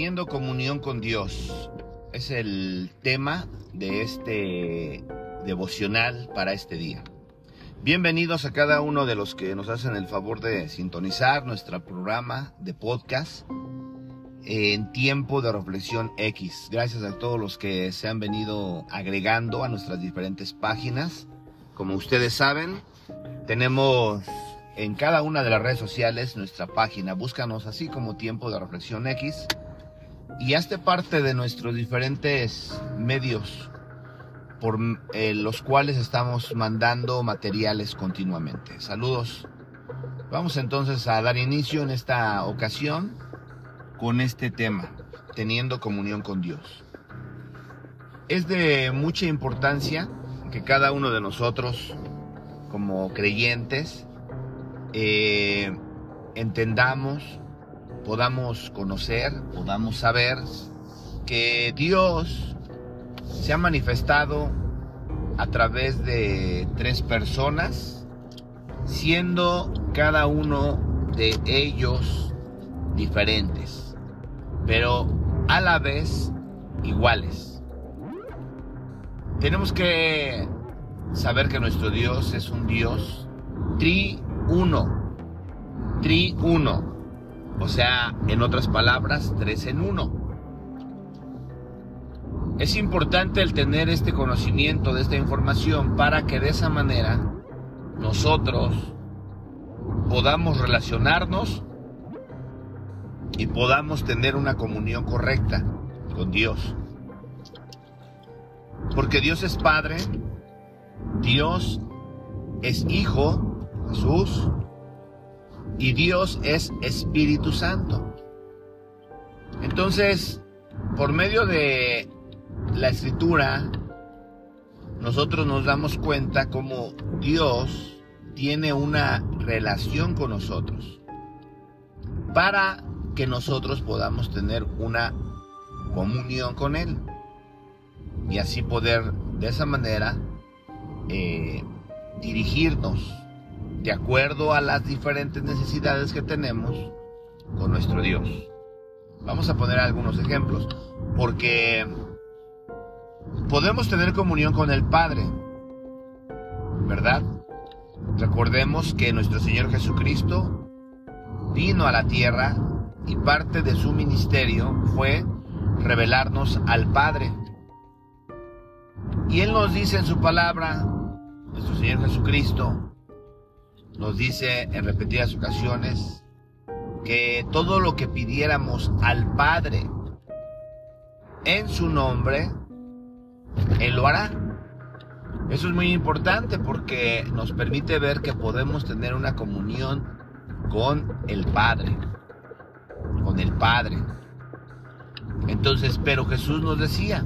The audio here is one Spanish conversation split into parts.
Teniendo comunión con Dios es el tema de este devocional para este día. Bienvenidos a cada uno de los que nos hacen el favor de sintonizar nuestro programa de podcast en tiempo de reflexión X. Gracias a todos los que se han venido agregando a nuestras diferentes páginas. Como ustedes saben, tenemos en cada una de las redes sociales nuestra página. Búscanos así como tiempo de reflexión X y hazte parte de nuestros diferentes medios por eh, los cuales estamos mandando materiales continuamente. Saludos. Vamos entonces a dar inicio en esta ocasión con este tema, teniendo comunión con Dios. Es de mucha importancia que cada uno de nosotros, como creyentes, eh, entendamos, podamos conocer, podamos saber que Dios se ha manifestado a través de tres personas, siendo cada uno de ellos diferentes, pero a la vez iguales. Tenemos que saber que nuestro Dios es un Dios tri-uno, tri-uno, o sea, en otras palabras, tres en uno. Es importante el tener este conocimiento de esta información para que de esa manera nosotros podamos relacionarnos y podamos tener una comunión correcta con Dios. Porque Dios es Padre, Dios es Hijo, Jesús, y Dios es Espíritu Santo. Entonces, por medio de la escritura, nosotros nos damos cuenta cómo Dios tiene una relación con nosotros para que nosotros podamos tener una comunión con Él y así poder de esa manera eh, dirigirnos de acuerdo a las diferentes necesidades que tenemos con nuestro Dios. Vamos a poner algunos ejemplos, porque podemos tener comunión con el Padre, ¿verdad? Recordemos que nuestro Señor Jesucristo vino a la tierra y parte de su ministerio fue revelarnos al Padre. Y Él nos dice en su palabra, nuestro Señor Jesucristo, nos dice en repetidas ocasiones que todo lo que pidiéramos al Padre en su nombre, Él lo hará. Eso es muy importante porque nos permite ver que podemos tener una comunión con el Padre. Con el Padre. Entonces, pero Jesús nos decía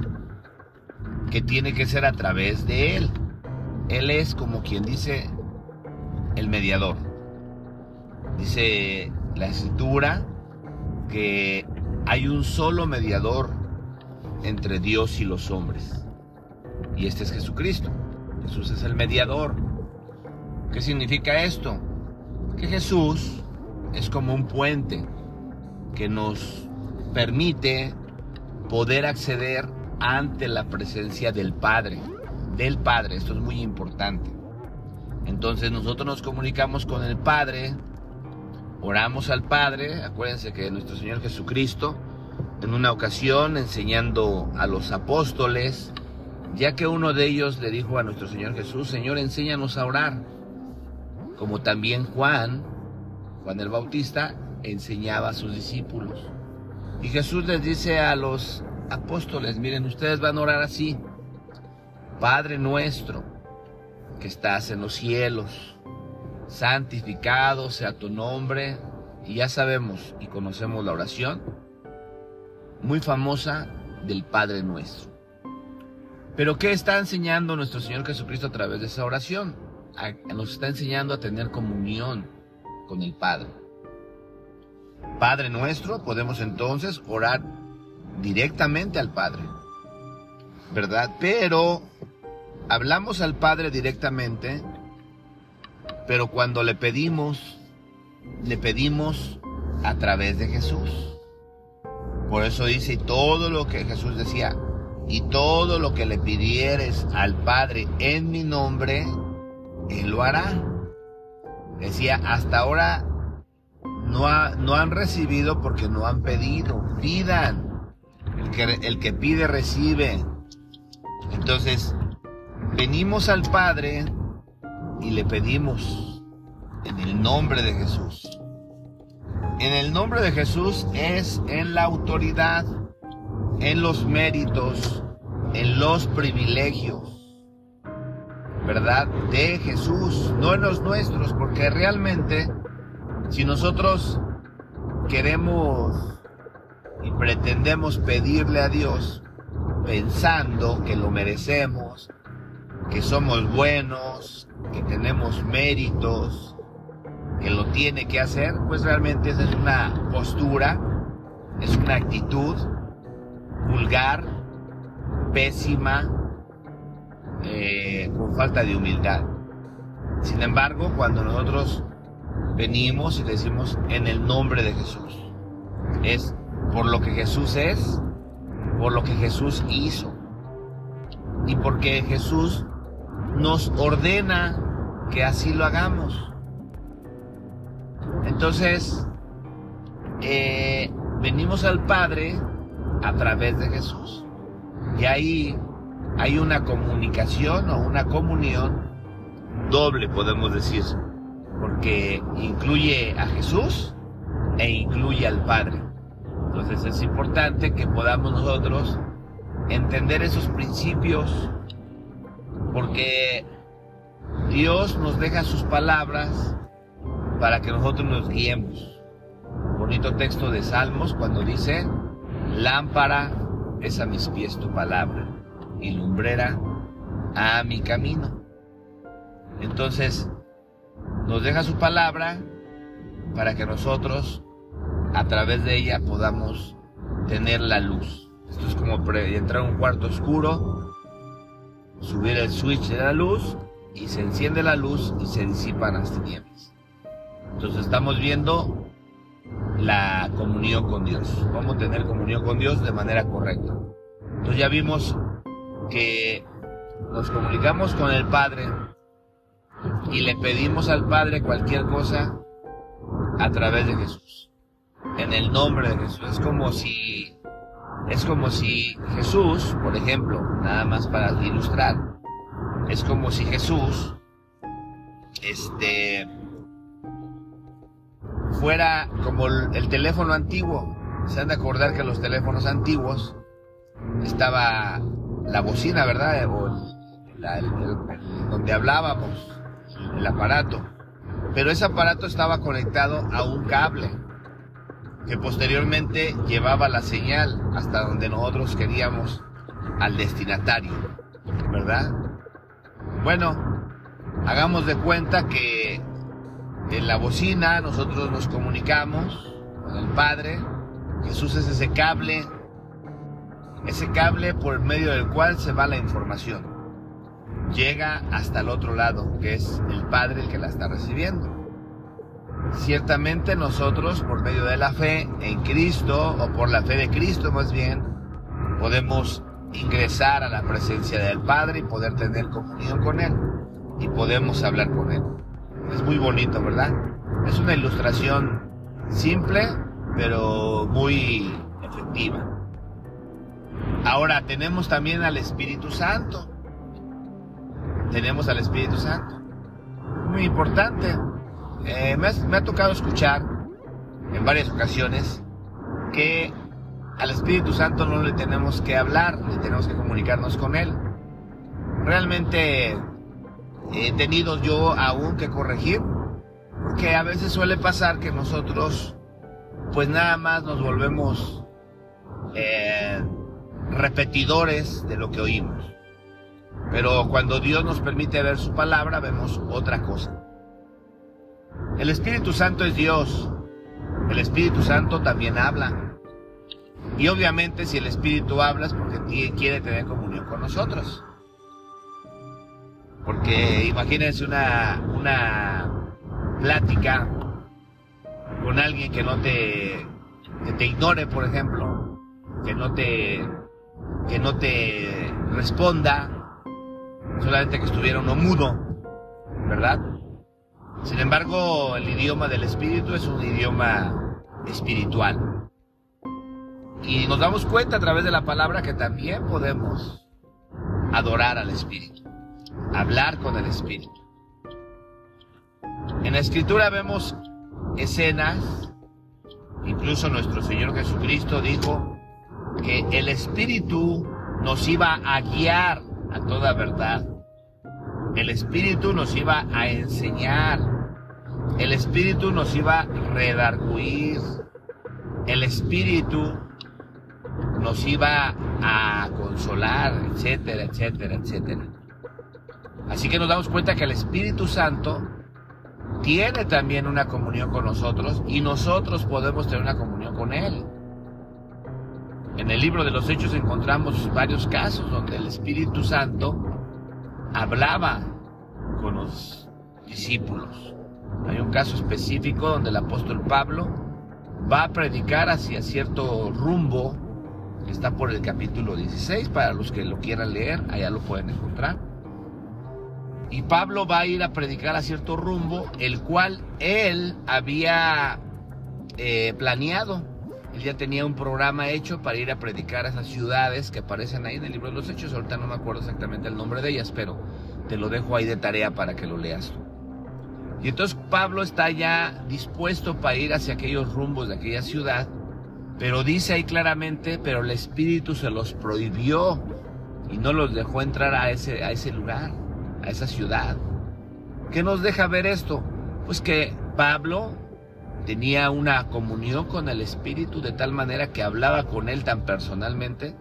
que tiene que ser a través de Él. Él es como quien dice el mediador. Dice la escritura que hay un solo mediador entre Dios y los hombres. Y este es Jesucristo. Jesús es el mediador. ¿Qué significa esto? Que Jesús es como un puente que nos permite poder acceder ante la presencia del Padre. Del Padre, esto es muy importante. Entonces nosotros nos comunicamos con el Padre, oramos al Padre, acuérdense que nuestro Señor Jesucristo, en una ocasión enseñando a los apóstoles, ya que uno de ellos le dijo a nuestro Señor Jesús, Señor, enséñanos a orar, como también Juan, Juan el Bautista, enseñaba a sus discípulos. Y Jesús les dice a los apóstoles, miren, ustedes van a orar así, Padre nuestro, que estás en los cielos, santificado sea tu nombre. Y ya sabemos y conocemos la oración muy famosa del Padre nuestro. Pero ¿qué está enseñando nuestro Señor Jesucristo a través de esa oración? nos está enseñando a tener comunión con el Padre. Padre nuestro, podemos entonces orar directamente al Padre, ¿verdad? Pero hablamos al Padre directamente, pero cuando le pedimos, le pedimos a través de Jesús. Por eso dice, todo lo que Jesús decía, y todo lo que le pidieres al Padre en mi nombre, Él lo hará. Decía, hasta ahora no, no han recibido porque no han pedido. Pidan. El que, el que pide recibe. Entonces, venimos al Padre y le pedimos en el nombre de Jesús. En el nombre de Jesús es en la autoridad, en los méritos, en los privilegios, ¿verdad? De Jesús, no en los nuestros, porque realmente si nosotros queremos y pretendemos pedirle a Dios pensando que lo merecemos, que somos buenos, que tenemos méritos, que lo tiene que hacer, pues realmente esa es una postura, es una actitud vulgar, pésima, eh, con falta de humildad. Sin embargo, cuando nosotros venimos y decimos en el nombre de Jesús, es por lo que Jesús es, por lo que Jesús hizo y porque Jesús nos ordena que así lo hagamos. Entonces, eh, venimos al Padre a través de Jesús. Y ahí hay una comunicación o una comunión doble, podemos decir, porque incluye a Jesús e incluye al Padre. Entonces es importante que podamos nosotros entender esos principios porque Dios nos deja sus palabras para que nosotros nos guiemos. Bonito texto de Salmos cuando dice, lámpara es a mis pies tu palabra y lumbrera a mi camino. Entonces, nos deja su palabra para que nosotros a través de ella podamos tener la luz. Esto es como entrar a un cuarto oscuro, subir el switch de la luz y se enciende la luz y se disipan las tinieblas. Entonces estamos viendo la comunión con Dios, cómo tener comunión con Dios de manera correcta. Entonces ya vimos que nos comunicamos con el Padre y le pedimos al Padre cualquier cosa a través de Jesús. En el nombre de Jesús. Es como si es como si Jesús, por ejemplo, nada más para ilustrar, es como si Jesús este fuera como el, teléfono antiguo. Se han de acordar que los teléfonos antiguos estaba la bocina, ¿verdad? O donde hablábamos, el aparato. Pero ese aparato estaba conectado a un cable que posteriormente llevaba la señal hasta donde nosotros queríamos al destinatario, ¿verdad? Bueno, hagamos de cuenta que en la bocina nosotros nos comunicamos con el Padre. Jesús es ese cable, ese cable por medio del cual se va la información. Llega hasta el otro lado, que es el Padre el que la está recibiendo. Ciertamente nosotros, por medio de la fe en Cristo, o por la fe de Cristo más bien, podemos ingresar a la presencia del Padre y poder tener comunión con Él. Y podemos hablar con Él. Es muy bonito, ¿verdad? Es una ilustración simple, pero muy efectiva. Ahora tenemos también al Espíritu Santo. Tenemos al Espíritu Santo. Muy importante. Eh, me, ha tocado escuchar en varias ocasiones que al Espíritu Santo no le tenemos que hablar, ni tenemos que comunicarnos con Él. Realmente he tenido yo aún que corregir, porque a veces suele pasar que nosotros pues nada más nos volvemos eh, repetidores de lo que oímos. Pero cuando Dios nos permite ver su palabra, vemos otra cosa. El Espíritu Santo es Dios. El Espíritu Santo también habla. Y obviamente si el Espíritu habla es porque quiere tener comunión con nosotros. Porque imagínense una, una plática con alguien que no te, que te ignore, por ejemplo. que no te que no te responda, solamente que estuviera uno mudo, ¿verdad? Sin embargo, el idioma del espíritu es un idioma espiritual. Y nos damos cuenta a través de la palabra que también podemos adorar al espíritu, hablar con el espíritu. En la escritura vemos escenas, incluso nuestro Señor Jesucristo dijo que el espíritu nos iba a guiar a toda verdad. El espíritu nos iba a enseñar. El espíritu nos iba a redarguir. El espíritu nos iba a consolar, etcétera, etcétera, etcétera. Así que nos damos cuenta que el Espíritu Santo tiene también una comunión con nosotros y nosotros podemos tener una comunión con Él. En el libro de los Hechos encontramos varios casos donde el Espíritu Santo hablaba con los discípulos. Hay un caso específico donde el apóstol Pablo va a predicar hacia cierto rumbo está por el capítulo 16, para los que lo quieran leer, allá lo pueden encontrar. Y Pablo va a ir a predicar a cierto rumbo, el cual él había eh, planeado. Él ya tenía un programa hecho para ir a predicar a esas ciudades que aparecen ahí en el libro de los Hechos. Ahorita no me acuerdo exactamente el nombre de ellas, pero te lo dejo ahí de tarea para que lo leas. Y entonces Pablo está ya dispuesto para ir hacia aquellos rumbos de aquella ciudad, pero dice ahí claramente, pero el Espíritu se los prohibió y no los dejó entrar a ese, a ese lugar a esa ciudad. ¿Qué nos deja ver esto? Pues que Pablo tenía una comunión con el Espíritu de tal manera que hablaba con él tan personalmente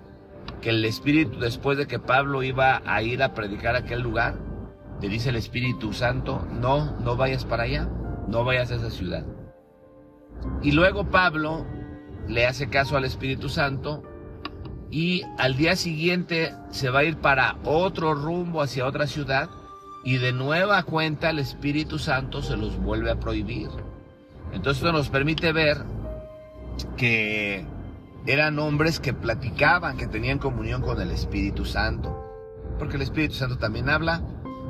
que el Espíritu, después de que Pablo iba a ir a predicar a aquel lugar, le dice el Espíritu Santo, no, no vayas para allá, no vayas a esa ciudad. Y luego Pablo le hace caso al Espíritu Santo y al día siguiente se va a ir para otro rumbo hacia otra ciudad y de nueva cuenta el Espíritu Santo se los vuelve a prohibir. Entonces esto nos permite ver que eran hombres que platicaban, que tenían comunión con el Espíritu Santo. Porque el Espíritu Santo también habla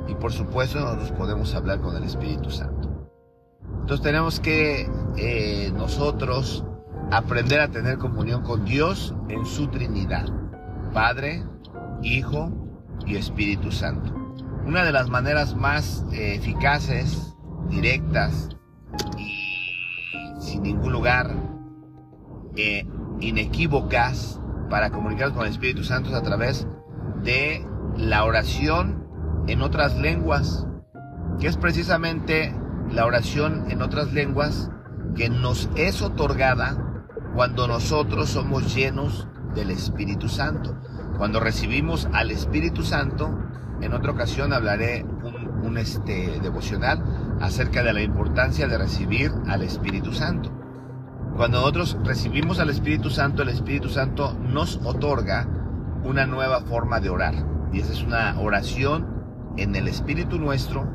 y por supuesto nosotros podemos hablar con el Espíritu Santo. Entonces tenemos que eh, nosotros aprender a tener comunión con Dios en su Trinidad, Padre, Hijo y Espíritu Santo. Una de las maneras más eh, eficaces, directas y sin ningún lugar eh, inequívocas para comunicarnos con el Espíritu Santo es a través de la oración en otras lenguas, que es precisamente la oración en otras lenguas que nos es otorgada cuando nosotros somos llenos del Espíritu Santo. Cuando recibimos al Espíritu Santo, en otra ocasión hablaré un, este, devocional acerca de la importancia de recibir al Espíritu Santo. Cuando nosotros recibimos al Espíritu Santo, el Espíritu Santo nos otorga una nueva forma de orar. Y esa es una oración en el Espíritu nuestro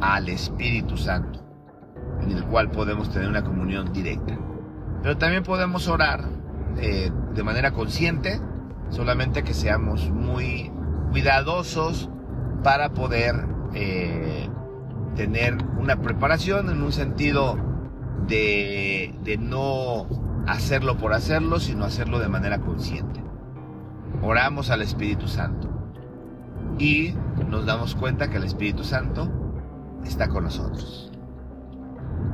al Espíritu Santo, en el cual podemos tener una comunión directa. Pero también podemos orar eh, de manera consciente, solamente que seamos muy cuidadosos para poder eh, tener una preparación en un sentido de, de no hacerlo por hacerlo, sino hacerlo de manera consciente. Oramos al Espíritu Santo y nos damos cuenta que el Espíritu Santo está con nosotros.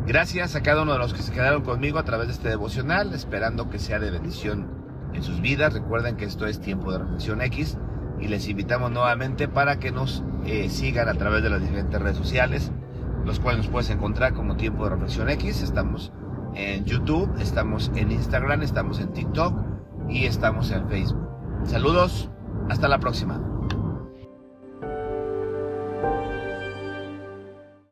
Gracias a cada uno de los que se quedaron conmigo a través de este devocional, esperando que sea de bendición en sus vidas. Recuerden que esto es tiempo de reflexión X y les invitamos nuevamente para que nos eh, sigan a través de las diferentes redes sociales, los cuales nos puedes encontrar como tiempo de reflexión X. Estamos en YouTube, estamos en Instagram, estamos en TikTok y estamos en Facebook. Saludos, hasta la próxima.